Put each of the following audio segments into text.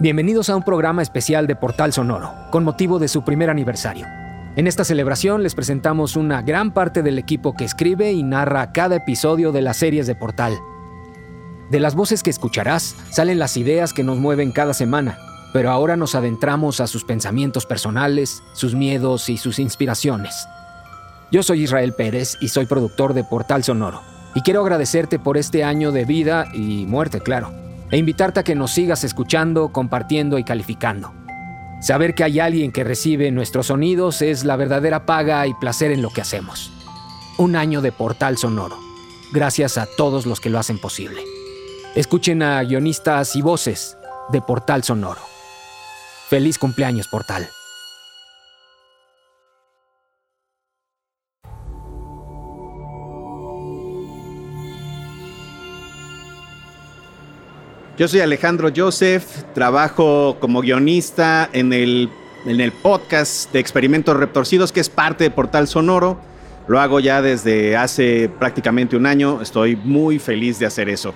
Bienvenidos a un programa especial de Portal Sonoro, con motivo de su primer aniversario. En esta celebración les presentamos una gran parte del equipo que escribe y narra cada episodio de las series de Portal. De las voces que escucharás salen las ideas que nos mueven cada semana, pero ahora nos adentramos a sus pensamientos personales, sus miedos y sus inspiraciones. Yo soy Israel Pérez y soy productor de Portal Sonoro, y quiero agradecerte por este año de vida y muerte, claro e invitarte a que nos sigas escuchando, compartiendo y calificando. Saber que hay alguien que recibe nuestros sonidos es la verdadera paga y placer en lo que hacemos. Un año de portal sonoro. Gracias a todos los que lo hacen posible. Escuchen a guionistas y voces de Portal Sonoro. Feliz cumpleaños, Portal. Yo soy Alejandro Joseph, trabajo como guionista en el, en el podcast de Experimentos Retorcidos, que es parte de Portal Sonoro. Lo hago ya desde hace prácticamente un año. Estoy muy feliz de hacer eso.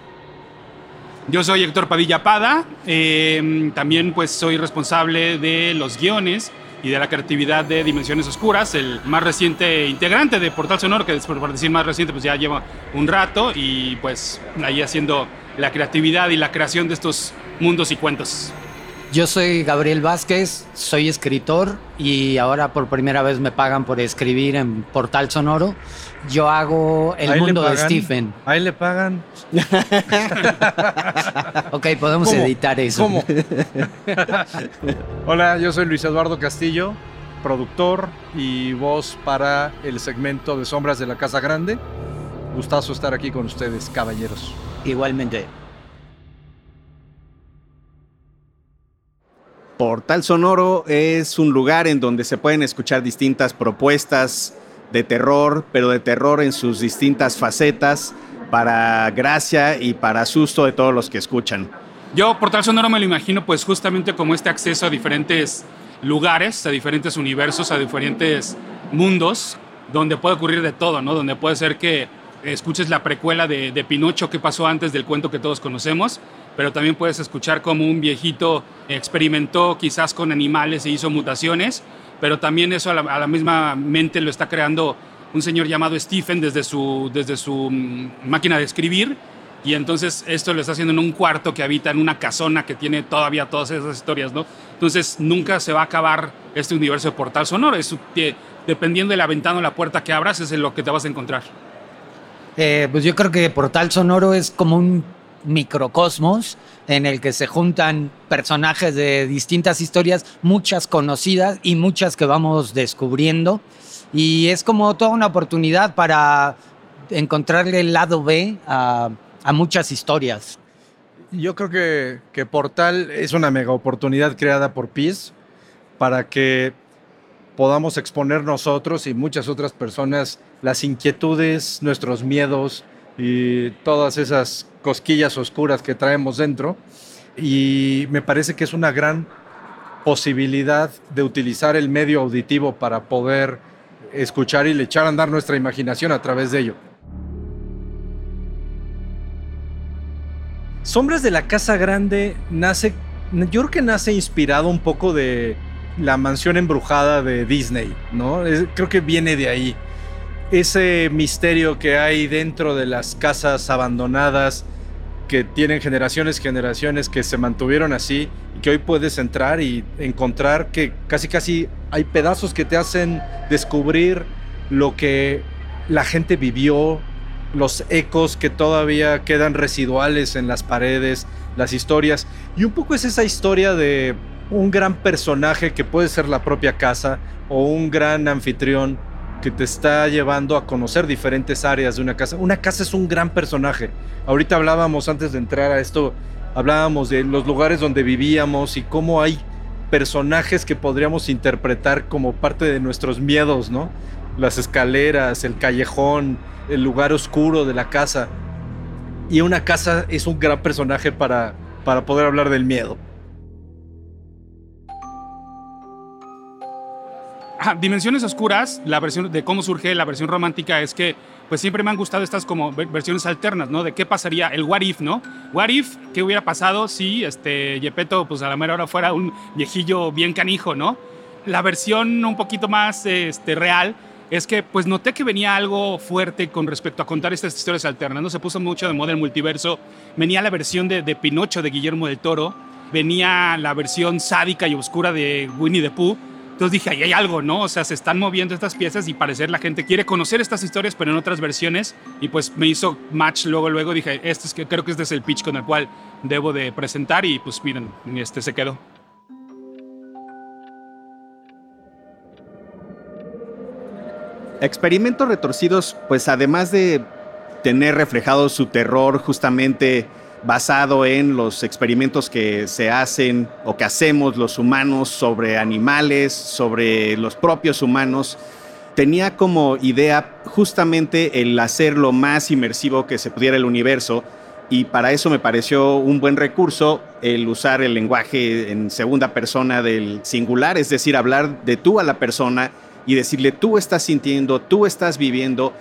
Yo soy Héctor Padilla Pada. Eh, también pues soy responsable de los guiones y de la creatividad de Dimensiones Oscuras, el más reciente integrante de Portal Sonoro, que por decir más reciente pues ya lleva un rato y pues ahí haciendo la creatividad y la creación de estos mundos y cuentos. Yo soy Gabriel Vázquez, soy escritor y ahora por primera vez me pagan por escribir en Portal Sonoro. Yo hago El mundo de Stephen. Ahí le pagan. ok, podemos editar eso. ¿Cómo? Hola, yo soy Luis Eduardo Castillo, productor y voz para el segmento de Sombras de la Casa Grande. Gustazo estar aquí con ustedes, caballeros. Igualmente. Portal Sonoro es un lugar en donde se pueden escuchar distintas propuestas de terror, pero de terror en sus distintas facetas, para gracia y para susto de todos los que escuchan. Yo Portal Sonoro me lo imagino pues justamente como este acceso a diferentes lugares, a diferentes universos, a diferentes mundos, donde puede ocurrir de todo, ¿no? Donde puede ser que escuches la precuela de, Pinocho que pasó antes del cuento que todos conocemos, pero también puedes escuchar cómo un viejito experimentó quizás con animales e hizo mutaciones, pero también eso a la, misma mente lo está creando un señor llamado Stephen desde su, desde su mm, máquina de escribir. Y entonces esto lo está haciendo en un cuarto que habita en una casona que tiene todavía todas esas historias, ¿no? Entonces nunca se va a acabar este universo de portal sonoro. Es, dependiendo de la ventana o la puerta que abras, es en lo que te vas a encontrar. Eh, pues yo creo que Portal Sonoro es como un microcosmos en el que se juntan personajes de distintas historias, muchas conocidas y muchas que vamos descubriendo. Y es como toda una oportunidad para encontrarle el lado B a, muchas historias. Yo creo que, que, Portal es una mega oportunidad creada por PIS para que podamos exponer nosotros y muchas otras personas las inquietudes, nuestros miedos y todas esas cosquillas oscuras que traemos dentro. Y me parece que es una gran posibilidad de utilizar el medio auditivo para poder escuchar y le echar a andar nuestra imaginación a través de ello. Sombras de la Casa Grande nace, yo creo que nace inspirado un poco de la mansión embrujada de Disney, ¿no? creo que viene de ahí ese misterio que hay dentro de las casas abandonadas que tienen generaciones, generaciones que se mantuvieron así y que hoy puedes entrar y encontrar que casi casi hay pedazos que te hacen descubrir lo que la gente vivió, los ecos que todavía quedan residuales en las paredes, las historias. Y un poco es esa historia de un gran personaje que puede ser la propia casa o un gran anfitrión que te está llevando a conocer diferentes áreas de una casa. Una casa es un gran personaje. Ahorita hablábamos antes de entrar a esto, hablábamos de los lugares donde vivíamos y cómo hay personajes que podríamos interpretar como parte de nuestros miedos, ¿no? Las escaleras, el callejón, el lugar oscuro de la casa. Y una casa es un gran personaje para, para poder hablar del miedo. Dimensiones Oscuras, la versión de cómo surge la versión romántica es que pues siempre me han gustado estas como versiones alternas, ¿no? De qué pasaría, el what if, ¿no? What if, ¿qué hubiera pasado si este Yepeto pues a la mera hora fuera un viejillo bien canijo, ¿no? La versión un poquito más este, real es que pues noté que venía algo fuerte con respecto a contar estas historias alternas, ¿no? Se puso mucho de moda el multiverso, venía la versión de, de Pinocho de Guillermo del Toro, venía la versión sádica y oscura de Winnie the Pooh, entonces dije, ahí hay algo, ¿no? O sea, se están moviendo estas piezas y parecer la gente quiere conocer estas historias, pero en otras versiones. Y pues me hizo match luego, luego dije, este es que creo que este es el pitch con el cual debo de presentar y pues miren, este se quedó. Experimentos retorcidos, pues además de tener reflejado su terror justamente basado en los experimentos que se hacen o que hacemos los humanos sobre animales, sobre los propios humanos. Tenía como idea justamente el hacer lo más inmersivo que se pudiera el universo y para eso me pareció un buen recurso el usar el lenguaje en segunda persona del singular, es decir, hablar de tú a la persona y decirle tú estás sintiendo, tú estás viviendo.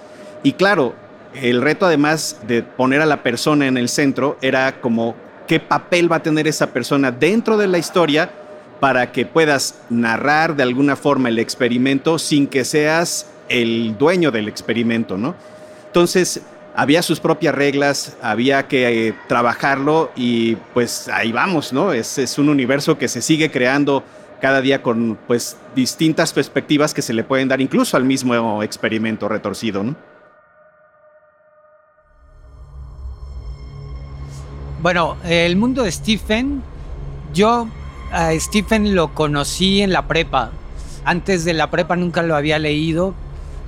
Y claro, el reto además de poner a la persona en el centro era como qué papel va a tener esa persona dentro de la historia para que puedas narrar de alguna forma el experimento sin que seas el dueño del experimento, ¿no? Entonces, había sus propias reglas, había que eh, trabajarlo y pues ahí vamos, ¿no? Es, es, un universo que se sigue creando cada día con pues distintas perspectivas que se le pueden dar incluso al mismo experimento retorcido, ¿no? Bueno, el mundo de Stephen, yo a Stephen lo conocí en la prepa. Antes de la prepa nunca lo había leído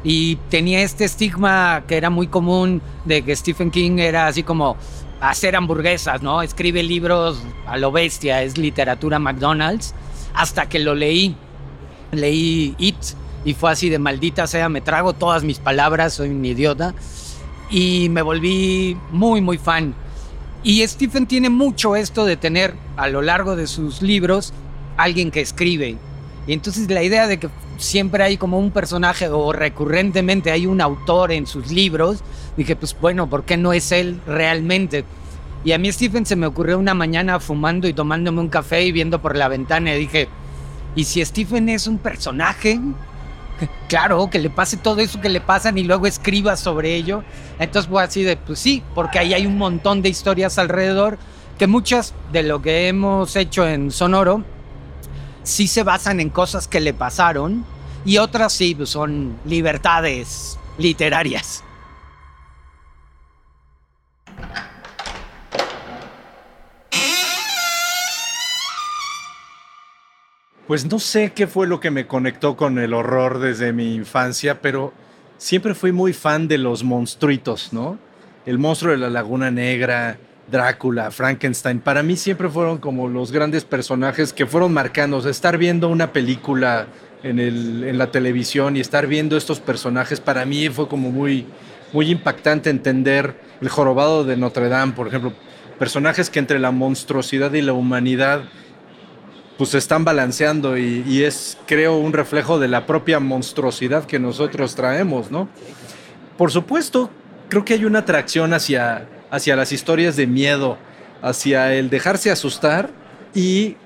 y tenía este estigma que era muy común de que Stephen King era así como hacer hamburguesas, ¿no? Escribe libros a lo bestia, es literatura McDonald's, hasta que lo leí. Leí It y fue así de maldita sea, me trago todas mis palabras, soy un idiota. Y me volví muy, muy fan. Y Stephen tiene mucho esto de tener a lo largo de sus libros alguien que escribe. Y entonces la idea de que siempre hay como un personaje o recurrentemente hay un autor en sus libros, dije, pues bueno, ¿por qué no es él realmente? Y a mí Stephen se me ocurrió una mañana fumando y tomándome un café y viendo por la ventana y dije, ¿y si Stephen es un personaje? Claro, que le pase todo eso que le pasan y luego escriba sobre ello. Entonces fue así de, pues sí, porque ahí hay un montón de historias alrededor que muchas de lo que hemos hecho en Sonoro sí se basan en cosas que le pasaron y otras sí son libertades literarias. Pues no sé qué fue lo que me conectó con el horror desde mi infancia, pero siempre fui muy fan de los monstruitos, ¿no? El monstruo de la Laguna Negra, Drácula, Frankenstein, para mí siempre fueron como los grandes personajes que fueron marcando. estar viendo una película en, en, la televisión y estar viendo estos personajes, para mí fue como muy, muy impactante entender el jorobado de Notre Dame, por ejemplo, personajes que entre la monstruosidad y la humanidad pues se están balanceando y, es, creo, un reflejo de la propia monstruosidad que nosotros traemos, ¿no? Por supuesto, creo que hay una atracción hacia, hacia las historias de miedo, hacia el dejarse asustar y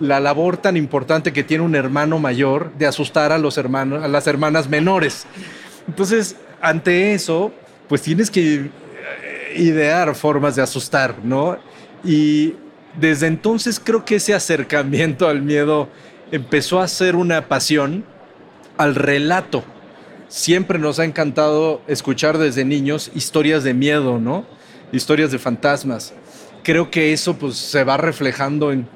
la labor tan importante que tiene un hermano mayor de asustar a los hermanos, a las hermanas menores. Entonces, ante eso, pues tienes que eh, idear formas de asustar, ¿no? Y desde entonces creo que ese acercamiento al miedo empezó a ser una pasión al relato. Siempre nos ha encantado escuchar desde niños historias de miedo, ¿no? Historias de fantasmas. Creo que eso pues se va reflejando en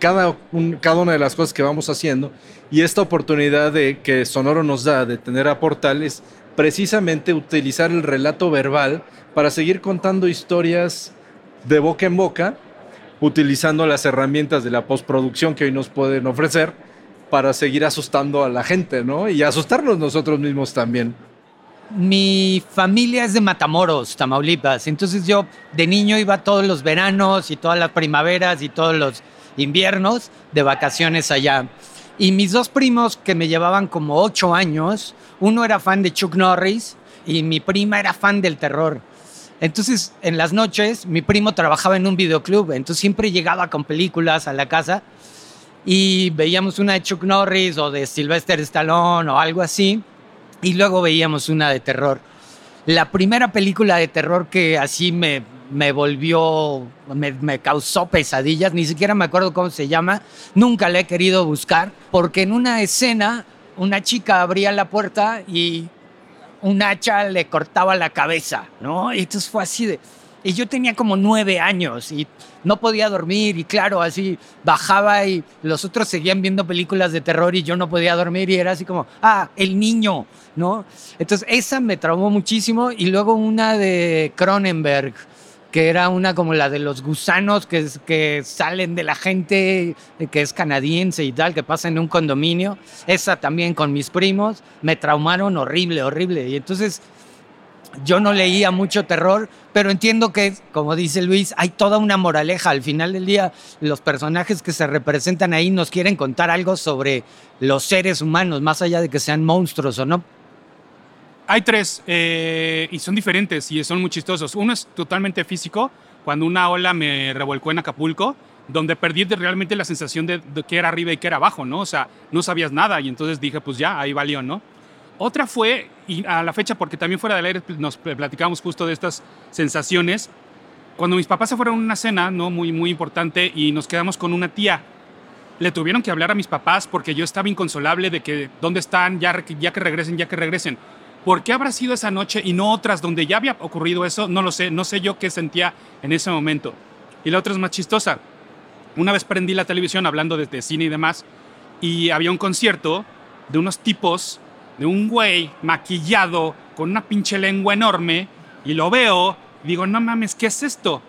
cada una de las cosas que vamos haciendo. Y esta oportunidad de, que Sonoro nos da de tener a Portal es precisamente utilizar el relato verbal para seguir contando historias de boca en boca, utilizando las herramientas de la postproducción que hoy nos pueden ofrecer para seguir asustando a la gente, ¿no? Y asustarnos nosotros mismos también. Mi familia es de Matamoros, Tamaulipas. Entonces yo de niño iba todos los veranos y todas las primaveras y todos los inviernos de vacaciones allá. Y mis dos primos que me llevaban como ocho años, uno era fan de Chuck Norris y mi prima era fan del terror. Entonces, en las noches, mi primo trabajaba en un videoclub, entonces siempre llegaba con películas a la casa y veíamos una de Chuck Norris o de Sylvester Stallone o algo así, y luego veíamos una de terror. La primera película de terror que así me, me volvió, me, me, causó pesadillas, ni siquiera me acuerdo cómo se llama, nunca la he querido buscar, porque en una escena una chica abría la puerta y un hacha le cortaba la cabeza, ¿no? Y entonces fue así de y yo tenía como nueve años y no podía dormir y claro, así bajaba y los otros seguían viendo películas de terror y yo no podía dormir y era así como, ah, el niño, ¿no? Entonces esa me traumó muchísimo y luego una de Cronenberg, que era una como la de los gusanos que, que salen de la gente, que es canadiense y tal, que pasa en un condominio. Esa también con mis primos, me traumaron horrible, horrible. Y entonces yo no leía mucho terror, pero entiendo que, como dice Luis, hay toda una moraleja. Al final del día, los personajes que se representan ahí nos quieren contar algo sobre los seres humanos, más allá de que sean monstruos o no. Hay tres eh, y son diferentes y son muy chistosos. Uno es totalmente físico, cuando una ola me revolcó en Acapulco, donde perdí realmente la sensación de, de que era arriba y que era abajo, ¿no? O sea, no sabías nada y entonces dije, pues ya, ahí valió, ¿no? Otra fue, y a la fecha, porque también fuera del aire nos platicamos justo de estas sensaciones, cuando mis papás se fueron a una cena, ¿no? Muy, muy importante, y nos quedamos con una tía. Le tuvieron que hablar a mis papás porque yo estaba inconsolable de que, ¿dónde están? Ya, ya que regresen, ya que regresen. ¿Por qué habrá sido esa noche y no otras donde ya había ocurrido eso? No lo sé, no sé yo qué sentía en ese momento. Y la otra es más chistosa. Una vez prendí la televisión hablando de, de cine y demás, y había un concierto de unos tipos de un güey maquillado con una pinche lengua enorme y lo veo y digo, no mames, ¿qué es esto?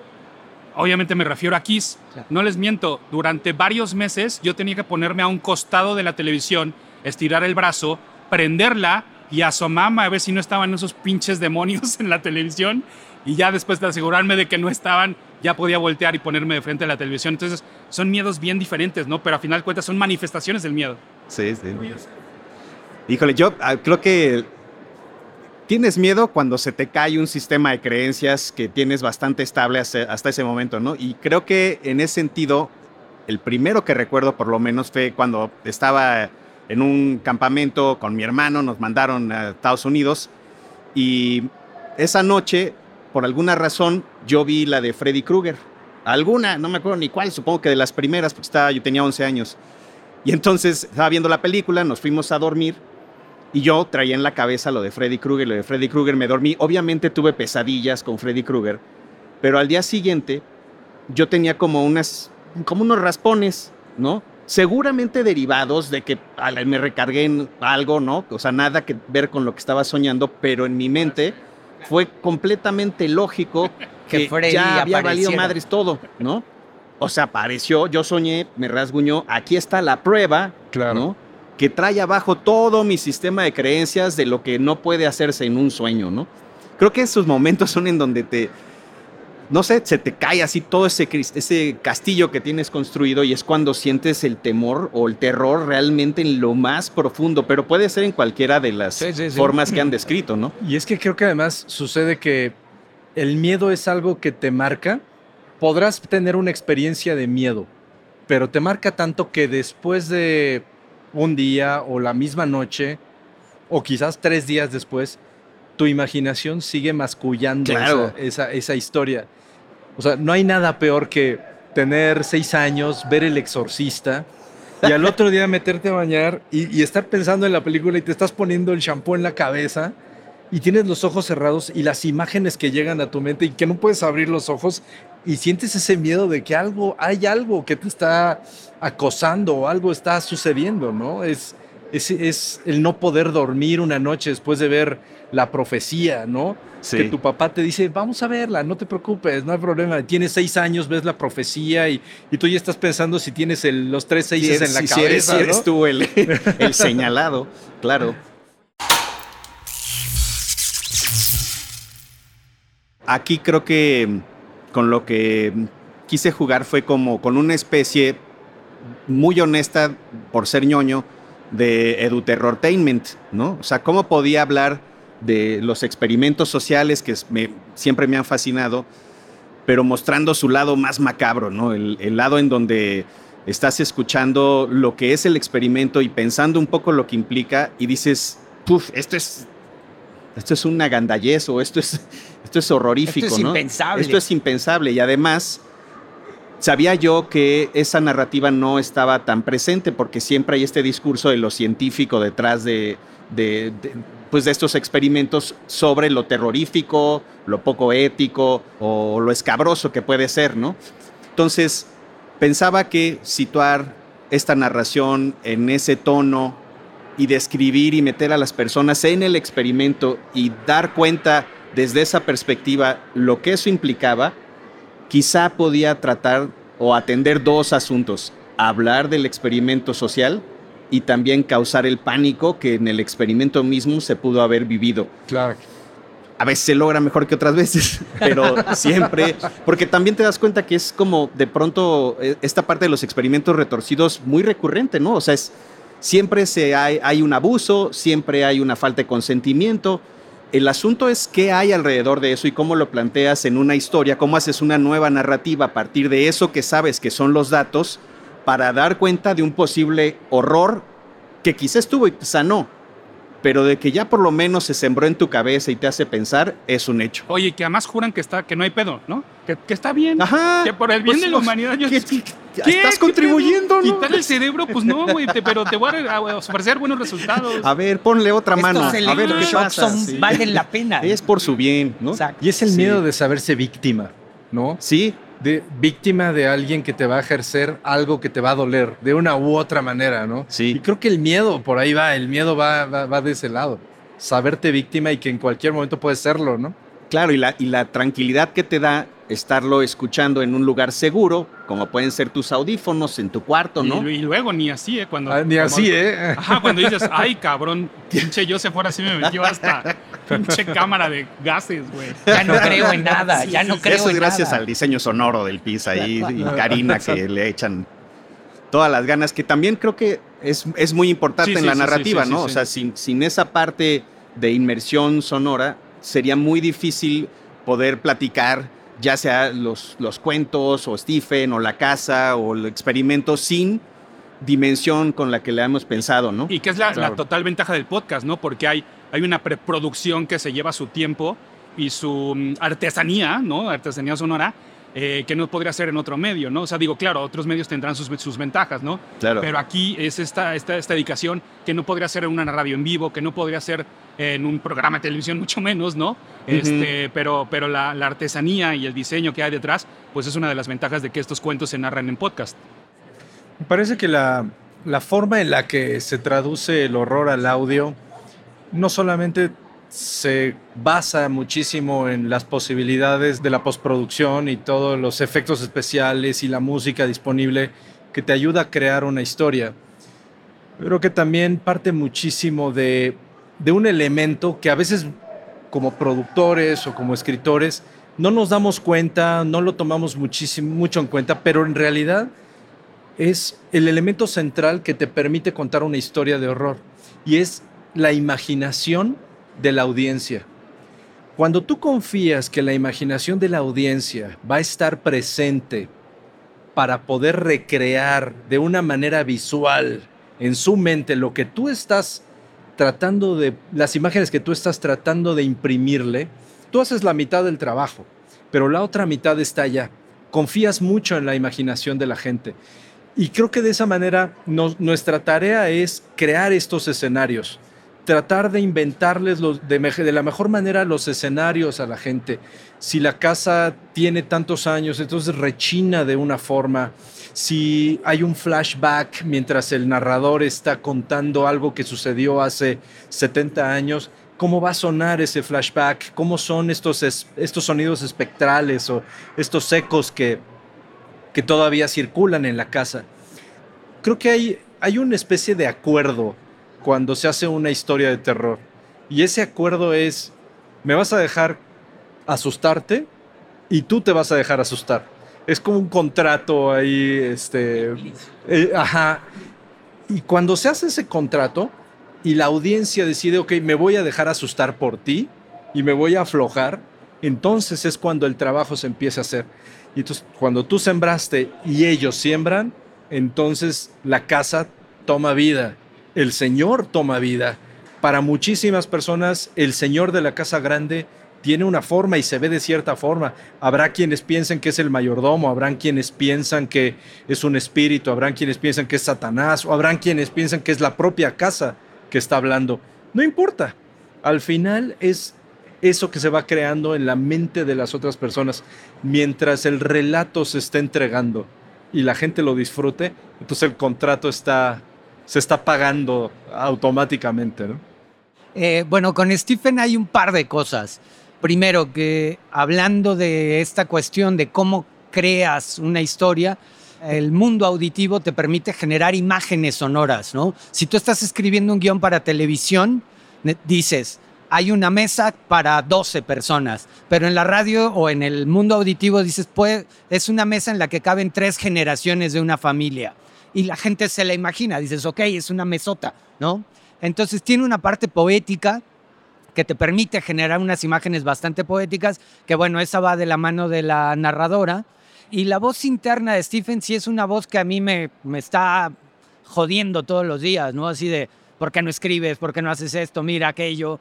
Obviamente me refiero a Kiss. No les miento, durante varios meses yo tenía que ponerme a un costado de la televisión, estirar el brazo, prenderla y asomarme a ver si no estaban esos pinches demonios en la televisión y ya después de asegurarme de que no estaban, ya podía voltear y ponerme de frente a la televisión. Entonces son miedos bien diferentes, ¿no? Pero a final de cuentas son manifestaciones del miedo. Sí, sí. Híjole, yo ah, creo que tienes miedo cuando se te cae un sistema de creencias que tienes bastante estable hasta ese momento, ¿no? Y creo que en ese sentido, el primero que recuerdo por lo menos fue cuando estaba en un campamento con mi hermano, nos mandaron a Estados Unidos y esa noche, por alguna razón, yo vi la de Freddy Krueger. Alguna, no me acuerdo ni cuál, supongo que de las primeras, porque estaba, yo tenía 11 años. Y entonces estaba viendo la película, nos fuimos a dormir y yo traía en la cabeza lo de Freddy Krueger, lo de Freddy Krueger, me dormí. Obviamente tuve pesadillas con Freddy Krueger, pero al día siguiente yo tenía como unas, como unos raspones, ¿no? Seguramente derivados de que me recargué en algo, ¿no? O sea, nada que ver con lo que estaba soñando, pero en mi mente fue completamente lógico que, ya había valido madres todo, ¿no? O sea, apareció, yo soñé, me rasguñó, aquí está la prueba, claro. ¿no? que trae abajo todo mi sistema de creencias de lo que no puede hacerse en un sueño, ¿no? Creo que esos momentos son en donde te, no sé, se te cae así todo ese, ese castillo que tienes construido y es cuando sientes el temor o el terror realmente en lo más profundo, pero puede ser en cualquiera de las formas que han descrito, ¿no? Y es que creo que además sucede que el miedo es algo que te marca. Podrás tener una experiencia de miedo, pero te marca tanto que después de un día o la misma noche o quizás tres días después, tu imaginación sigue mascullando esa, esa, historia. O sea, no hay nada peor que tener seis años, ver el exorcista y al otro día meterte a bañar y, estar pensando en la película y te estás poniendo el shampoo en la cabeza y tienes los ojos cerrados y las imágenes que llegan a tu mente y que no puedes abrir los ojos y sientes ese miedo de que algo, hay algo que te está acosando o algo está sucediendo, ¿no? Es, es, es el no poder dormir una noche después de ver la profecía, ¿no? Sí. Que tu papá te dice, vamos a verla, no te preocupes, no hay problema. Tienes seis años, ves la profecía y, y tú ya estás pensando si tienes el- los tres eres, en la si- cabeza, eres- si eres tú el, el señalado, claro. Aquí creo que mm, con lo que mm, quise jugar fue como con una especie muy honesta, por ser ñoño, de eduterrortainment, ¿no? O sea, cómo podía hablar de los experimentos sociales que me- siempre me han fascinado, pero mostrando su lado más macabro, ¿no? El, el lado en donde estás escuchando lo que es el experimento y pensando un poco lo que implica y dices, puf, esto es, esto es una gandallez o esto es, esto es horrorífico, Esto es ¿no? impensable. Esto es impensable y además sabía yo que esa narrativa no estaba tan presente porque siempre hay este discurso de lo científico detrás de, de- de, pues de estos experimentos sobre lo terrorífico, lo poco ético o lo escabroso que puede ser, ¿no? Entonces, pensaba que situar esta narración en ese tono y describir y meter a las personas en el experimento y dar cuenta desde esa perspectiva lo que eso implicaba, quizá podía tratar o atender dos asuntos, hablar del experimento social y también causar el pánico que en el experimento mismo se pudo haber vivido. Claro. A veces se logra mejor que otras veces, pero siempre, porque también te das cuenta que es como de pronto eh, esta parte de los experimentos retorcidos muy recurrente, ¿no? O sea, es, siempre se hay, hay un abuso, siempre hay una falta de consentimiento. El asunto es qué hay alrededor de eso y cómo lo planteas en una historia, cómo haces una nueva narrativa a partir de eso que sabes que son los datos para dar cuenta de un posible horror que quizás estuvo y quizá no, pero de que ya por lo menos se sembró en tu cabeza y te hace pensar, es un hecho. Oye, que además juran que está, que no hay pedo, ¿no? Que, que está bien. Ajá. Que por el bien Pues, de la humanidad. Yo, ¿qué- ¿Qué? qué- Estás ¿Qué contribuyendo, pedo? ¿no? Quitar el cerebro, pues no, güey, te- pero te voy a, ofrecer buenos resultados. A ver, ponle otra mano. A ver qué pasa. son- Sí. valen la pena. Es por su bien, ¿no? Exacto. Y es el Sí. miedo de saberse víctima, ¿no? Sí, De víctima de alguien que te va a ejercer algo que te va a doler de una u otra manera, ¿no? Sí. Y creo que el miedo por ahí va, el miedo va, va, va de ese lado. Saberte víctima y que en cualquier momento puedes serlo, ¿no? claro, y la, y la tranquilidad que te da estarlo escuchando en un lugar seguro, como pueden ser tus audífonos en tu cuarto, ¿no? Y, y luego ni así, ¿eh? Cuando, Ah, ni como- así, ¿eh? Ajá, cuando dices, ay, cabrón, pinche Joseph ahora sí me metió hasta pinche cámara de gases, güey. Ya no creo en nada, ya no creo Eso es en gracias nada. al diseño sonoro del PIS ahí y Karina que le echan todas las ganas, que también creo que es, es muy importante Sí, en sí, la sí, narrativa, sí, sí, ¿no? sí, O sí. sea, sin, sin esa parte de inmersión sonora, sería muy difícil poder platicar ya sea los, los cuentos o Stephen o la casa o el experimento sin dimensión con la que le hemos pensado, ¿no? Y que es la, la total ventaja del podcast, ¿no? Porque hay, hay una preproducción que se lleva su tiempo y su mm, artesanía, ¿no? Artesanía sonora, eh, que no podría ser en otro medio, ¿no? O sea, digo, claro, otros medios tendrán sus, sus ventajas, ¿no? Claro. Pero aquí es esta, esta, esta dedicación que no podría ser en una radio en vivo, que no podría ser en un programa de televisión, mucho menos, ¿no? este, pero pero la, la artesanía y el diseño que hay detrás, pues es una de las ventajas de que estos cuentos se narran en podcast. Me parece que la, la forma en la que se traduce el horror al audio no solamente se basa muchísimo en las posibilidades de la postproducción y todos los efectos especiales y la música disponible que te ayuda a crear una historia. Creo que también parte muchísimo de, de un elemento que a veces como productores o como escritores no nos damos cuenta, no lo tomamos muchísimo, mucho en cuenta, pero en realidad es el elemento central que te permite contar una historia de horror y es la imaginación de la audiencia. Cuando tú confías que la imaginación de la audiencia va a estar presente para poder recrear de una manera visual en su mente lo que tú estás tratando de, las imágenes que tú estás tratando de imprimirle, tú haces la mitad del trabajo, pero la otra mitad está allá. Confías mucho en la imaginación de la gente. Y creo que de esa manera nuestra tarea es crear estos escenarios tratar de inventarles de, la mejor manera los escenarios a la gente. Si la casa tiene tantos años, entonces rechina de una forma. Si hay un flashback mientras el narrador está contando algo que sucedió hace 70 años, ¿cómo va a sonar ese flashback? ¿Cómo son estos, estos sonidos espectrales o estos ecos que, que todavía circulan en la casa? Creo que hay, hay una especie de acuerdo cuando se hace una historia de terror. Y ese acuerdo es, me vas a dejar asustarte y tú te vas a dejar asustar. Es como un contrato ahí, este... Eh, ajá. Y cuando se hace ese contrato y la audiencia decide, ok, me voy a dejar asustar por ti y me voy a aflojar, entonces es cuando el trabajo se empieza a hacer. Y entonces, cuando tú sembraste y ellos siembran, entonces la casa toma vida el Señor toma vida. Para muchísimas personas, el Señor de la casa grande tiene una forma y se ve de cierta forma. Habrá quienes piensen que es el mayordomo, habrán quienes piensan que es un espíritu, habrán quienes piensan que es Satanás, o habrán quienes piensan que es la propia casa que está hablando. No importa. Al final es eso que se va creando en la mente de las otras personas mientras el relato se está entregando y la gente lo disfrute, entonces el contrato está se está pagando automáticamente. ¿no? Eh, bueno, con Stephen hay un par de cosas. Primero, que hablando de esta cuestión de cómo creas una historia, el mundo auditivo te permite generar imágenes sonoras, ¿no? Si tú estás escribiendo un guion para televisión, dices, hay una mesa para 12 personas, pero en la radio o en el mundo auditivo dices, pues, es una mesa en la que caben tres generaciones de una familia y la gente se la imagina, dices, ok, es una mesota, ¿no? Entonces tiene una parte poética que te permite generar unas imágenes bastante poéticas, que bueno, esa va de la mano de la narradora. Y la voz interna de Stephen sí es una voz que a mí me, me está jodiendo todos los días, ¿no? Así de, ¿por qué no escribes? ¿Por qué no haces esto? Mira aquello.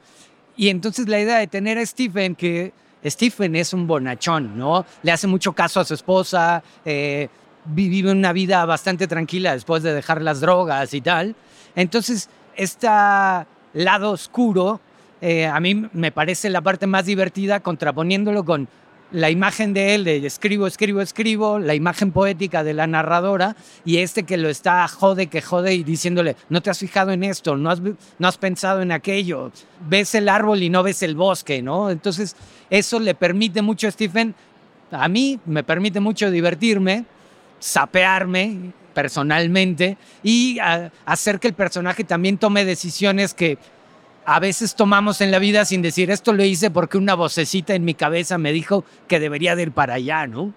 Y entonces la idea de tener a Stephen, que Stephen es un bonachón, ¿no? Le hace mucho caso a su esposa, eh, vive una vida bastante tranquila después de dejar las drogas y tal. Entonces, este lado oscuro eh, a mí me parece la parte más divertida contraponiéndolo con la imagen de él de escribo, escribo, escribo, la imagen poética de la narradora y este que lo está jode, que jode y diciéndole, no te has fijado en esto, no has, no has pensado en aquello, ves el árbol y no ves el bosque, ¿no? Entonces eso le permite mucho a Stephen, a mí me permite mucho divertirme sapearme personalmente y hacer que el personaje también tome decisiones que a veces tomamos en la vida sin decir esto lo hice porque una vocecita en mi cabeza me dijo que debería de ir para allá, ¿no?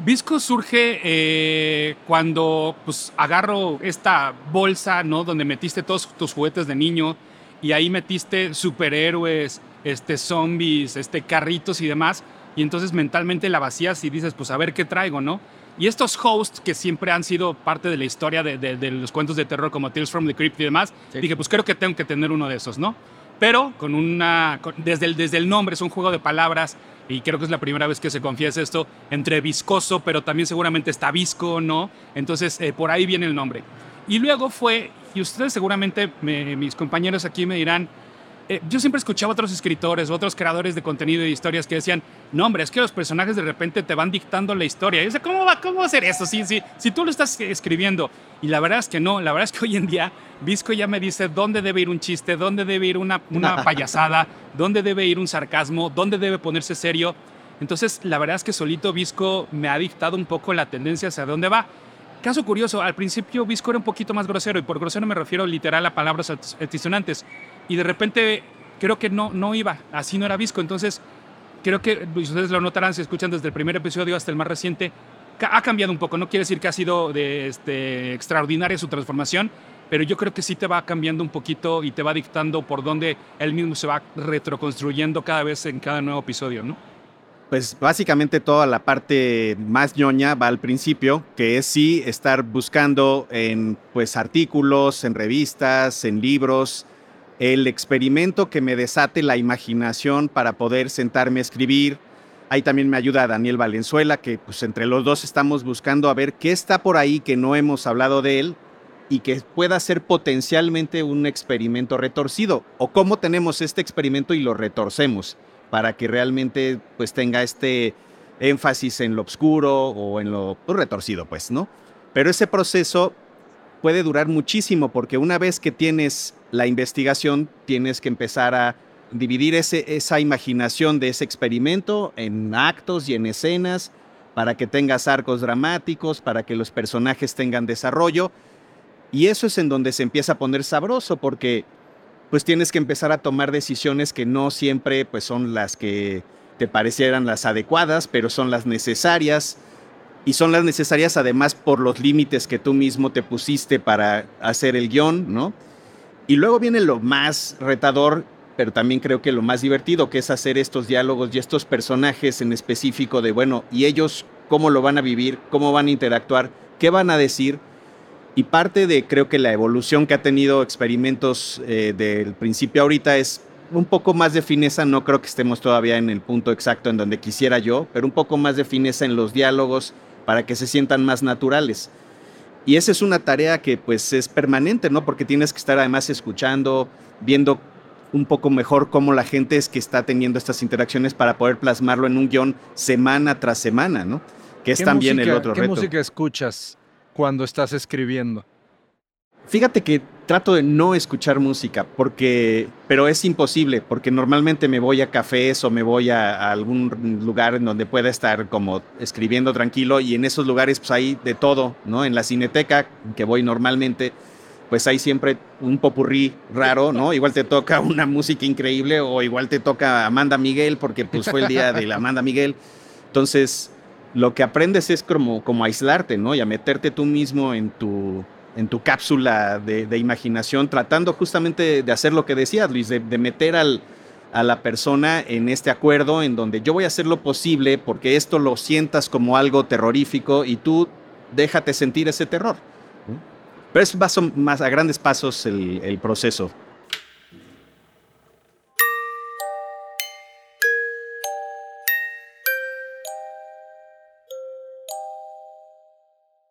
Visco surge eh, cuando pues agarro esta bolsa, ¿no? Donde metiste todos tus juguetes de niño y ahí metiste superhéroes, este, zombies, este, carritos y demás y entonces mentalmente la vacías y dices, pues a ver qué traigo, ¿no? Y estos hosts que siempre han sido parte de la historia de, los cuentos de terror como Tales from the Crypt y demás, dije, pues creo que tengo que tener uno de esos, ¿no? Pero con una, desde, el, desde el nombre es un juego de palabras y creo que es la primera vez que se confiesa esto entre viscoso, pero también seguramente está visco, ¿no? Entonces eh, por ahí viene el nombre. Y luego fue, y ustedes seguramente, mis compañeros aquí me dirán, eh, yo siempre escuchaba a otros escritores, otros creadores de contenido y historias que decían, no hombre, es que los personajes de repente te van dictando la historia. Y yo sé, ¿cómo va, cómo va a ser eso? Sí, sí, si tú lo estás escribiendo. Y la verdad es que no, la verdad es que hoy en día Visco ya me dice dónde debe ir un chiste, dónde debe ir una, una payasada, dónde debe ir un sarcasmo, dónde debe ponerse serio. Entonces, la verdad es que solito Visco me ha dictado un poco la tendencia hacia dónde va. Caso curioso, al principio Visco era un poquito más grosero, y por grosero me refiero literal a palabras altisonantes y de repente creo que no, no iba, así no era Visco. Entonces, creo que ustedes lo notarán si escuchan desde el primer episodio hasta el más reciente, ha cambiado un poco. No quiere decir que ha sido de, este, extraordinaria su transformación, pero yo creo que sí te va cambiando un poquito y te va dictando por dónde él mismo se va retroconstruyendo cada vez en cada nuevo episodio, ¿no? Pues básicamente toda la parte más ñoña va al principio, que es sí estar buscando en pues artículos, en revistas, en libros, el experimento que me desate la imaginación para poder sentarme a escribir. Ahí también me ayuda Daniel Valenzuela, que pues entre los dos estamos buscando a ver qué está por ahí que no hemos hablado de él y que pueda ser potencialmente un experimento retorcido. O cómo tenemos este experimento y lo retorcemos para que realmente pues tenga este énfasis en lo oscuro o en lo pues, retorcido, pues, ¿no? Pero ese proceso puede durar muchísimo porque una vez que tienes la investigación, tienes que empezar a dividir esa imaginación de ese experimento en actos y en escenas para que tengas arcos dramáticos, para que los personajes tengan desarrollo. Y eso es en donde se empieza a poner sabroso porque pues tienes que empezar a tomar decisiones que no siempre pues son las que te parecieran las adecuadas, pero son las necesarias. Y son las necesarias además por los límites que tú mismo te pusiste para hacer el guion, ¿no? Y luego viene lo más retador, pero también creo que lo más divertido, que es hacer estos diálogos y estos personajes en específico de, bueno, ¿y ellos cómo lo van a vivir? ¿Cómo van a interactuar? ¿Qué van a decir? Y parte de, creo que la evolución que ha tenido experimentos eh, del principio ahorita es un poco más de fineza, no creo que estemos todavía en el punto exacto en donde quisiera yo, pero un poco más de fineza en los diálogos para que se sientan más naturales. Y esa es una tarea que pues es permanente, ¿no? Porque tienes que estar además escuchando, viendo un poco mejor cómo la gente es que está teniendo estas interacciones para poder plasmarlo en un guion semana tras semana, ¿no? Que es también el otro ¿qué reto. ¿Qué música escuchas cuando estás escribiendo? Fíjate que trato de no escuchar música, porque, pero es imposible, porque normalmente me voy a cafés o me voy a, algún lugar en donde pueda estar como escribiendo tranquilo y en esos lugares pues hay de todo, ¿no? En la cineteca que voy normalmente, pues hay siempre un popurrí raro, ¿no? Igual te toca una música increíble o igual te toca Amanda Miguel porque pues fue el día de la Amanda Miguel. Entonces, lo que aprendes es como, como aislarte, ¿no? Y a meterte tú mismo en tu en tu cápsula de, imaginación, tratando justamente de hacer lo que decías, Luis, de, meter al, a la persona en este acuerdo en donde yo voy a hacer lo posible porque esto lo sientas como algo terrorífico y tú déjate sentir ese terror. Pero es más, más a grandes pasos el proceso.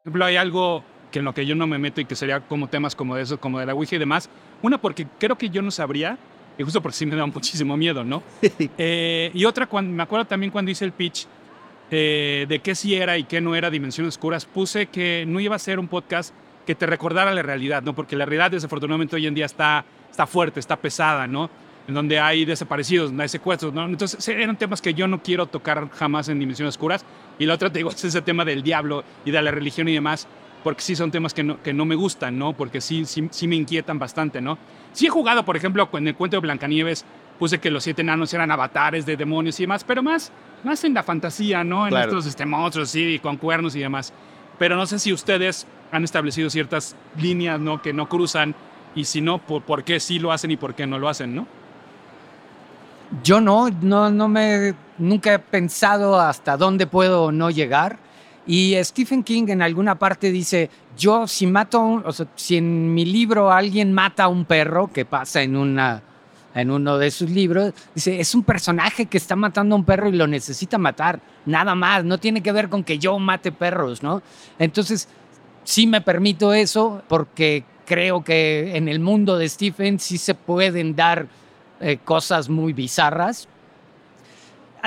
Por ejemplo, hay algo que en lo que yo no me meto y que sería como temas como de eso, como de la Ouija y demás. Una, porque creo que yo no sabría, y justo porque sí me da muchísimo miedo, ¿no? eh, y otra, cuando, me acuerdo también cuando hice el pitch eh, de qué sí era y qué no era Dimensiones Oscuras, puse que no iba a ser un podcast que te recordara la realidad, ¿no? Porque la realidad desafortunadamente hoy en día está, está fuerte, está pesada, ¿no? En donde hay desaparecidos, hay secuestros, ¿no? Entonces eran temas que yo no quiero tocar jamás en Dimensiones Oscuras. Y la otra, te digo, es ese tema del diablo y de la religión y demás porque sí son temas que no, que no me gustan, ¿no? Porque sí, sí, sí, me inquietan bastante, ¿no? Sí he jugado, por ejemplo, en el cuento de Blancanieves, puse que los siete enanos eran avatares de demonios y demás, pero más, más en la fantasía, ¿no? En Claro. estos este, monstruos, sí, con cuernos y demás. Pero no sé si ustedes han establecido ciertas líneas, ¿no? Que no cruzan, y si no, por, por qué sí lo hacen y por qué no lo hacen, ¿no? Yo no, no, no me, nunca he pensado hasta dónde puedo o no llegar. Y Stephen King en alguna parte dice, yo si mato, o sea, si en mi libro alguien mata a un perro, que pasa en, una, en uno de sus libros, dice, es un personaje que está matando a un perro y lo necesita matar, nada más, no tiene que ver con que yo mate perros, ¿no? Entonces, sí me permito eso porque creo que en el mundo de Stephen sí se pueden dar eh, cosas muy bizarras.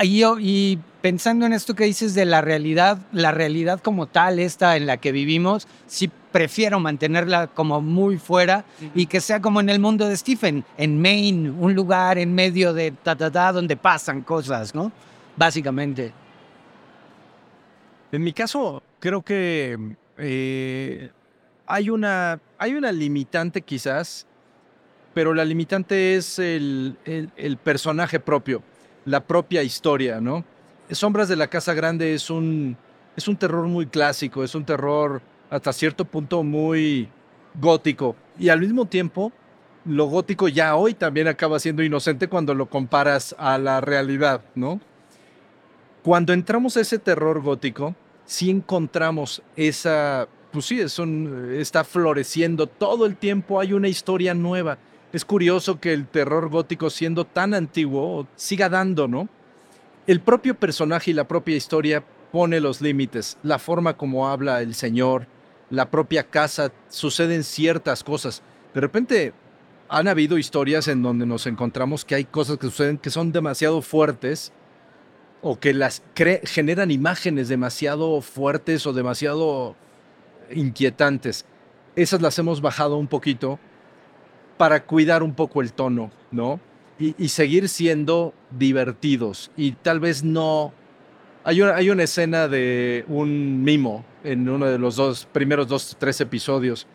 Y, y pensando en esto que dices de la realidad, la realidad como tal, esta en la que vivimos, sí prefiero mantenerla como muy fuera y que sea como en el mundo de Stephen, en Maine, un lugar en medio de ta, ta, ta, donde pasan cosas, ¿no? Básicamente. En mi caso, creo que eh, hay, una, hay una limitante quizás, pero la limitante es el, el- el personaje propio, la propia historia, ¿no? Sombras de la Casa Grande es un, es un terror muy clásico, es un terror hasta cierto punto muy gótico. Y al mismo tiempo, lo gótico ya hoy también acaba siendo inocente cuando lo comparas a la realidad, ¿no? Cuando entramos a ese terror gótico, sí encontramos esa, pues sí, está floreciendo todo el tiempo, hay una historia nueva. Es curioso que el terror gótico, siendo tan antiguo, siga dando, ¿no? El propio personaje y la propia historia pone los límites, la forma como habla el señor, la propia casa, suceden ciertas cosas. De repente han habido historias en donde nos encontramos que hay cosas que suceden que son demasiado fuertes o que las generan imágenes demasiado fuertes o demasiado inquietantes. Esas las hemos bajado un poquito para cuidar un poco el tono, ¿no? Y, seguir siendo divertidos y tal vez no... Hay una, hay una escena de un mimo en uno de los dos primeros dos, tres episodios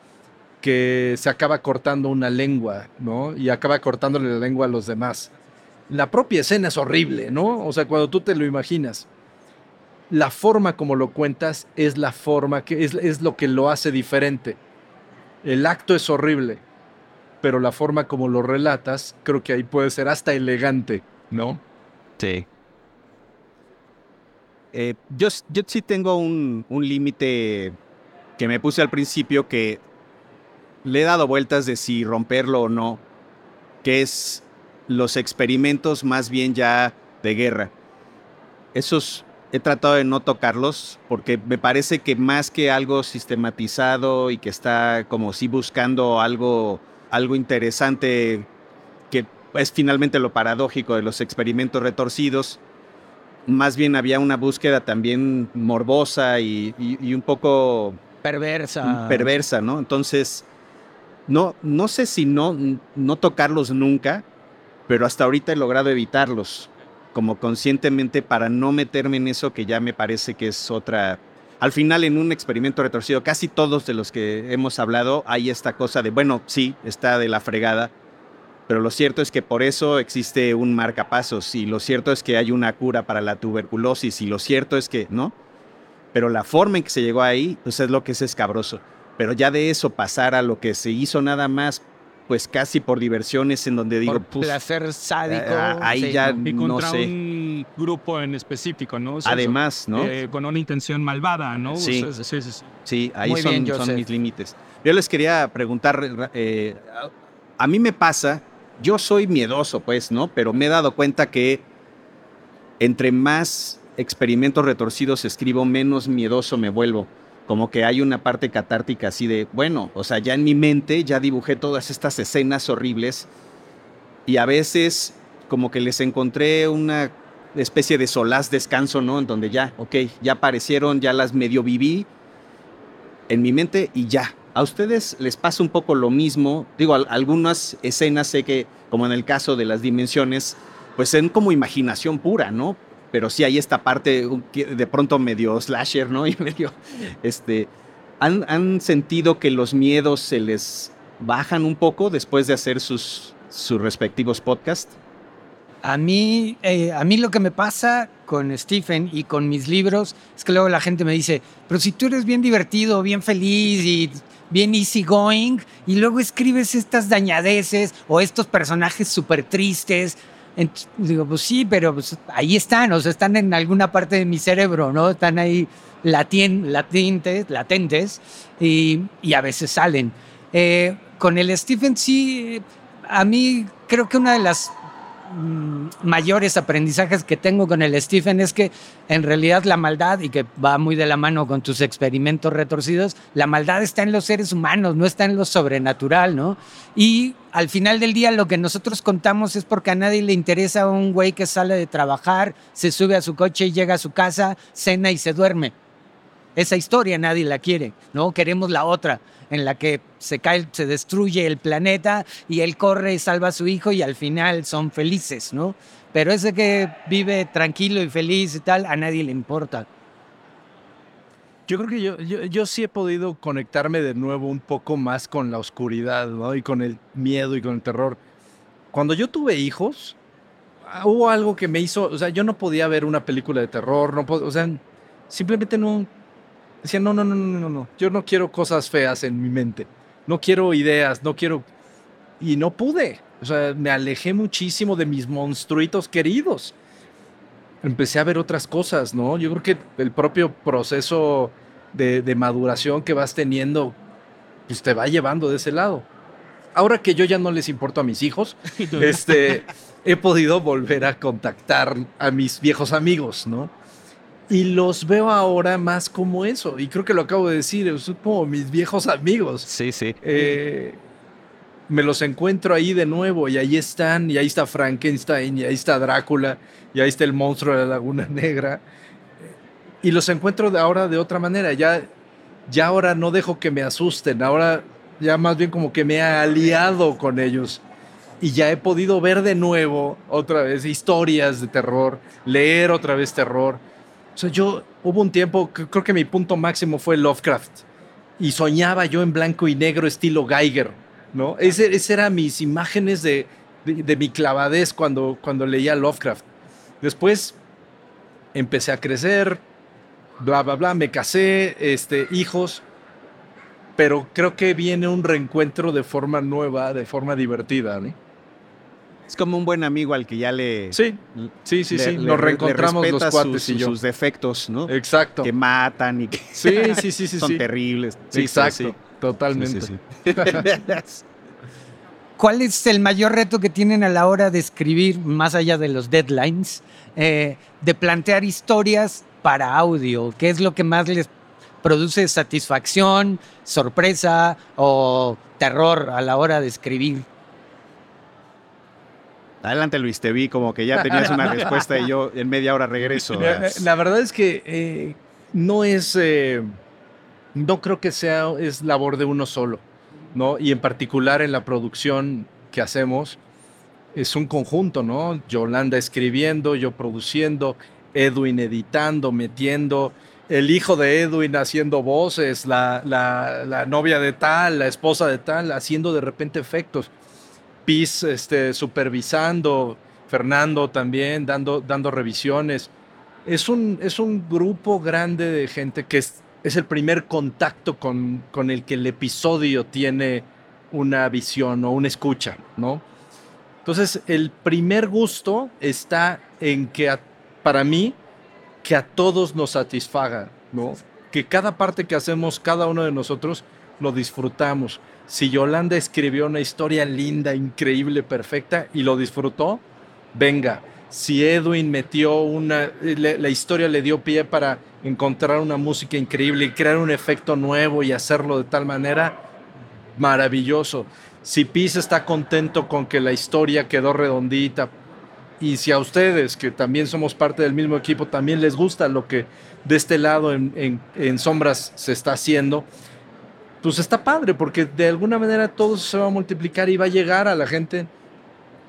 que se acaba cortando una lengua, ¿no? Y acaba cortándole la lengua a los demás la propia escena es horrible, ¿no? O sea, cuando tú te lo imaginas, la forma como lo cuentas es la forma que es, es lo que lo hace diferente. El acto es horrible, pero la forma como lo relatas, creo que ahí puede ser hasta elegante, ¿no? Sí. Eh, yo, yo, sí tengo un, un límite que me puse al principio que le he dado vueltas de si romperlo o no, que es los experimentos más bien ya de guerra. Esos he tratado de no tocarlos porque me parece que más que algo sistematizado y que está como si buscando algo, algo interesante, que es finalmente lo paradójico de los experimentos retorcidos, más bien había una búsqueda también morbosa y, un poco perversa. Perversa, ¿no? Entonces, no, no sé si no, no tocarlos nunca, pero hasta ahorita he logrado evitarlos, como conscientemente para no meterme en eso que ya me parece que es otra... Al final, en un experimento retorcido, casi todos de los que hemos hablado, hay esta cosa de, bueno, sí, está de la fregada, pero lo cierto es que por eso existe un marcapasos y lo cierto es que hay una cura para la tuberculosis y lo cierto es que, ¿no? Pero la forma en que se llegó ahí, pues es lo que es escabroso. Pero ya de eso pasar a lo que se hizo nada más pues casi por diversiones en donde digo, por pues, placer sádico. Eh, ahí ya y no sé. un grupo en específico, ¿no? Además, ¿no? Eh, con una intención malvada, ¿no? Sí, sí, sí, sí. ahí son, son, mis límites. Yo les quería preguntar, eh, a mí me pasa, yo soy miedoso, pues, ¿no? Pero me he dado cuenta que entre más experimentos retorcidos escribo, menos miedoso me vuelvo como que hay una parte catártica así de, bueno, o sea, ya en mi mente ya dibujé todas estas escenas horribles y a veces como que les encontré una especie de solaz descanso, ¿no? En donde ya, ok, ya aparecieron, ya las medio viví en mi mente y ya. A ustedes les pasa un poco lo mismo. Digo, algunas escenas sé que, como en el caso de las dimensiones, pues son como imaginación pura, ¿no? Pero sí hay esta parte de pronto medio slasher, ¿no? Y medio, este, ¿han, sentido que los miedos se les bajan un poco después de hacer sus, sus respectivos podcasts? A mí, eh, a mí lo que me pasa con Stephen y con mis libros es que luego la gente me dice, pero si tú eres bien divertido, bien feliz y bien easy going, y luego escribes estas dañadeces o estos personajes súper tristes, digo, pues sí, pero pues ahí están, o sea, están en alguna parte de mi cerebro, ¿no? Están ahí latentes, latentes y, y, a veces salen. Eh, con el Stephen sí, a mí creo que una de las mayores aprendizajes que tengo con el Stephen es que en realidad la maldad, y que va muy de la mano con tus experimentos retorcidos, la maldad está en los seres humanos, no está en lo sobrenatural, ¿no? Y al final del día lo que nosotros contamos es porque a nadie le interesa un güey que sale de trabajar, se sube a su coche y llega a su casa, cena y se duerme. Esa historia nadie la quiere, ¿no? Queremos la otra en la que se cae, se destruye el planeta y él corre y salva a su hijo y al final son felices, ¿no? Pero ese que vive tranquilo y feliz y tal, a nadie le importa. Yo creo que yo, yo, sí he podido conectarme de nuevo un poco más con la oscuridad, ¿no? Y con el miedo y con el terror. Cuando yo tuve hijos, ah, hubo algo que me hizo, o sea, yo no podía ver una película de terror, no o sea, simplemente no, Decía, no, no, no, no, no, no, yo no quiero cosas feas en mi mente, no quiero ideas, no quiero... Y no pude, o sea, me alejé muchísimo de mis monstruitos queridos. Empecé a ver otras cosas, ¿no? Yo creo que el propio proceso de, de maduración que vas teniendo, pues te va llevando de ese lado. Ahora que yo ya no les importo a mis hijos, este, he podido volver a contactar a mis viejos amigos, ¿no? Y los veo ahora más como eso. Y creo que lo acabo de decir, son como mis viejos amigos. Sí, sí. Eh, me los encuentro ahí de nuevo y ahí están, y ahí está Frankenstein, y ahí está Drácula, y ahí está el monstruo de la Laguna Negra. Y los encuentro de ahora de otra manera. Ya, ya ahora no dejo que me asusten, ahora ya más bien como que me he aliado con ellos. Y ya he podido ver de nuevo otra vez historias de terror, leer otra vez terror. O sea, yo hubo un tiempo, creo que mi punto máximo fue Lovecraft. Y soñaba yo en blanco y negro estilo Geiger, ¿no? Ese, ese eran mis imágenes de, de, mi clavadez cuando, cuando leía Lovecraft. Después empecé a crecer, bla, bla, bla, me casé, este, hijos, pero creo que viene un reencuentro de forma nueva, de forma divertida, ¿no? Es como un buen amigo al que ya le. Sí, sí, sí, le- sí. le- Nos le reencontramos los cuates sus, y yo. sus defectos, ¿no? Exacto. Que matan y que Sí, sí, sí, sí. son sí. terribles. Sí, Exacto, sí, totalmente. Sí, sí, sí. ¿Cuál es el mayor reto que tienen a la hora de escribir, más allá de los deadlines, eh, de plantear historias para audio? ¿Qué es lo que más les produce satisfacción, sorpresa o terror a la hora de escribir? Adelante, Luis, te vi como que ya tenías una respuesta y yo en media hora regreso. Mira, La verdad es que eh, no es, eh, no creo que sea, es labor de uno solo, ¿no? Y en particular en la producción que hacemos, es un conjunto, ¿no? Yolanda escribiendo, yo produciendo, Edwin editando, metiendo, el hijo de Edwin haciendo voces, la, la, la novia de tal, la esposa de tal, haciendo de repente efectos. Piz este, supervisando, Fernando también dando, dando revisiones. Es un, es un grupo grande de gente que es, es el primer contacto con, con el que el episodio tiene una visión o una escucha, ¿no? Entonces, el primer gusto está en que a- para mí, que a todos nos satisfaga, ¿no? Que cada parte que hacemos, cada uno de nosotros, lo disfrutamos. Si Yolanda escribió una historia linda, increíble, perfecta y lo disfrutó, venga. Si Edwin metió una, la historia le dio pie para encontrar una música increíble y crear un efecto nuevo y hacerlo de tal manera, maravilloso. Si Piz está contento con que la historia quedó redondita y si a ustedes, que también somos parte del mismo equipo, también les gusta lo que de este lado en- en sombras se está haciendo, pues está padre, porque de alguna manera todo se va a multiplicar y va a llegar a la gente.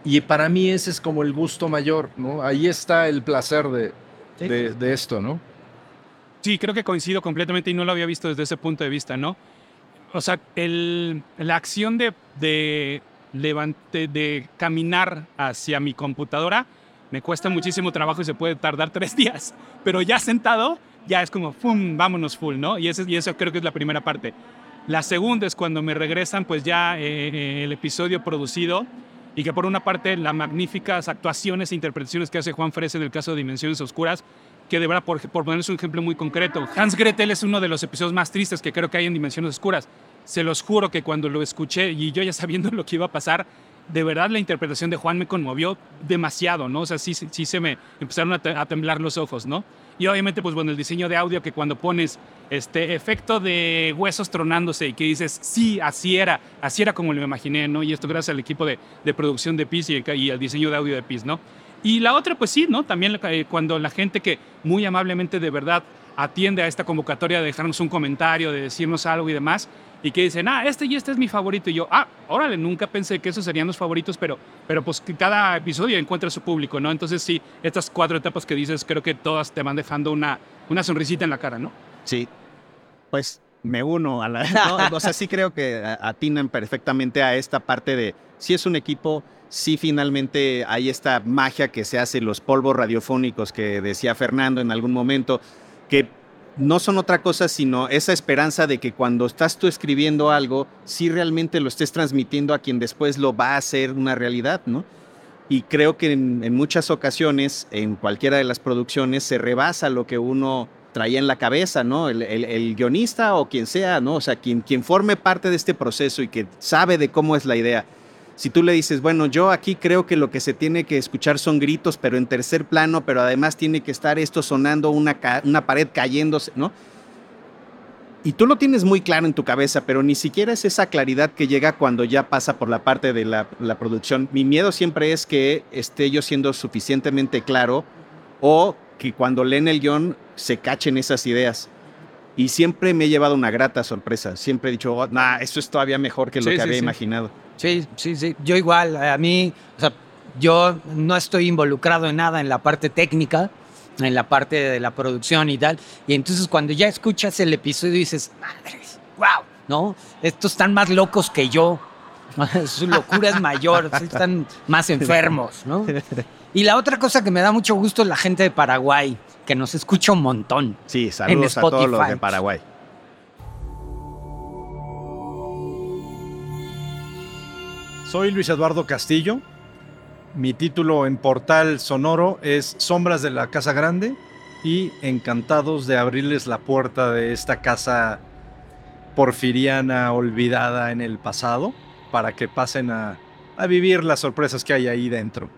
Y para mí ese es como el gusto mayor, ¿no? Ahí está el placer de, de, de esto, ¿no? Sí, creo que coincido completamente y no lo había visto desde ese punto de vista, ¿no? O sea, el, la acción de, de, levante, de caminar hacia mi computadora me cuesta muchísimo trabajo y se puede tardar tres días, pero ya sentado, ya es como, ¡fum!, vámonos full, ¿no? Y, ese, y eso creo que es la primera parte. La segunda es cuando me regresan, pues ya eh, eh, el episodio producido y que por una parte las magníficas actuaciones e interpretaciones que hace Juan Frese en el caso de Dimensiones Oscuras, que de verdad, por, por un ejemplo muy concreto, Hans Gretel es uno de los episodios más tristes que creo que hay en Dimensiones Oscuras. Se los juro que cuando lo escuché y yo ya sabiendo lo que iba a pasar, de verdad la interpretación de Juan me conmovió demasiado, ¿no? O sea, sí, sí, se me empezaron a, te- a temblar los ojos, ¿no? Y obviamente, pues bueno, el diseño de audio que cuando pones este efecto de huesos tronándose y que dices, sí, así era, así era como lo imaginé, ¿no? Y esto gracias al equipo de, de producción de PIS y al diseño de audio de PIS, ¿no? Y la otra, pues sí, ¿no? También eh, cuando la gente que muy amablemente de verdad atiende a esta convocatoria de dejarnos un comentario, de decirnos algo y demás, y que dicen, ah, este y este es mi favorito. Y yo, ah, órale, nunca pensé que esos serían los favoritos, pero, pero pues cada episodio encuentra su público, ¿no? Entonces sí, estas cuatro etapas que dices, creo que todas te van dejando una, una sonrisita en la cara, ¿no? Sí. Pues me uno a la. no, o sea, sí creo que atinan perfectamente a esta parte de si es un equipo, sí finalmente hay esta magia que se hace, los polvos radiofónicos que decía Fernando en algún momento, que no son otra cosa sino esa esperanza de que cuando estás tú escribiendo algo, sí realmente lo estés transmitiendo a quien después lo va a hacer una realidad, ¿no? Y creo que en, muchas ocasiones, en cualquiera de las producciones, se rebasa lo que uno traía en la cabeza, ¿no? El, el- el guionista o quien sea, ¿no? O sea, quien, quien forme parte de este proceso y que sabe de cómo es la idea. Si tú le dices, bueno, yo aquí creo que lo que se tiene que escuchar son gritos, pero en tercer plano, pero además tiene que estar esto sonando, una, una pared cayéndose, ¿no? Y tú lo tienes muy claro en tu cabeza, pero ni siquiera es esa claridad que llega cuando ya pasa por la parte de la, la producción. Mi miedo siempre es que esté yo siendo suficientemente claro o que cuando leen el guion se cachen esas ideas. Y siempre me he llevado una grata sorpresa. Siempre he dicho, oh, nah, eso es todavía mejor que lo Sí, que sí, había sí. imaginado. Sí, sí, sí. Yo igual, a mí, o sea, yo no estoy involucrado en nada en la parte técnica, en la parte de la producción y tal. Y entonces cuando ya escuchas el episodio dices, madres, wow, ¿no? Estos están más locos que yo. Su locura es mayor, están más enfermos, ¿no? Y la otra cosa que me da mucho gusto es la gente de Paraguay, que nos escucha un montón. Sí, saludos a todos los Spotify. de Paraguay. Soy Luis Eduardo Castillo. Mi título en Portal Sonoro es Sombras de la Casa Grande y encantados de abrirles la puerta de esta casa porfiriana olvidada en el pasado para que pasen a, vivir las sorpresas que hay ahí dentro.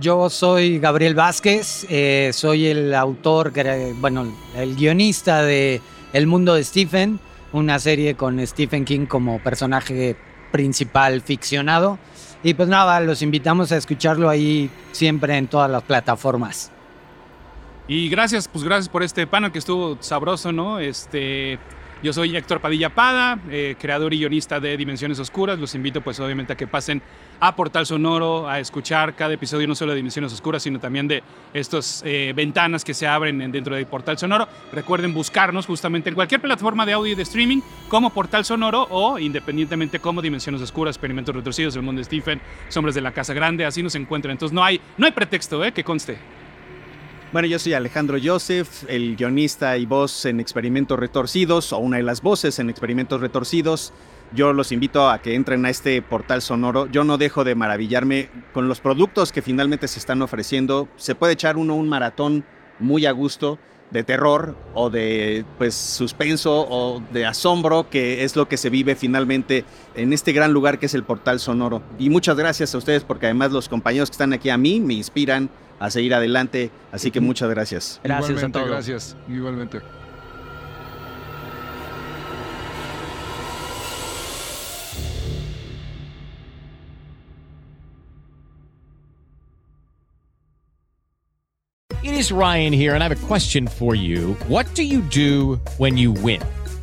Yo soy Gabriel Vázquez, eh, soy el autor, bueno, el guionista de El Mundo de Stephen, una serie con Stephen King como personaje principal ficcionado. Y pues nada, los invitamos a escucharlo ahí siempre en todas las plataformas. Y gracias, pues gracias por este panel que estuvo sabroso, ¿no? Este, yo soy Héctor Padilla Pada, eh, creador y guionista de Dimensiones Oscuras. Los invito, pues, obviamente, a que pasen a Portal Sonoro a escuchar cada episodio, no solo de Dimensiones Oscuras, sino también de estas eh, ventanas que se abren en- dentro de Portal Sonoro. Recuerden buscarnos justamente en cualquier plataforma de audio y de streaming como Portal Sonoro o independientemente como Dimensiones Oscuras, Experimentos Retorcidos, El Mundo de Stephen, Sombras de la Casa Grande, así nos encuentran. Entonces no hay, no hay pretexto, ¿eh? Que conste. Bueno, yo soy Alejandro Joseph, el guionista y voz en Experimentos Retorcidos, o una de las voces en Experimentos Retorcidos. Yo los invito a que entren a este portal sonoro. Yo no dejo de maravillarme con los productos que finalmente se están ofreciendo. Se puede echar uno un maratón muy a gusto de terror o de pues suspenso o de asombro que es lo que se vive finalmente en este gran lugar que es el portal sonoro. Y muchas gracias a ustedes porque además los compañeros que están aquí a mí me inspiran a seguir adelante, así que muchas gracias. Gracias igualmente, a todos. Gracias, igualmente. It is Ryan here, and I have a question for you. What do you do when you win?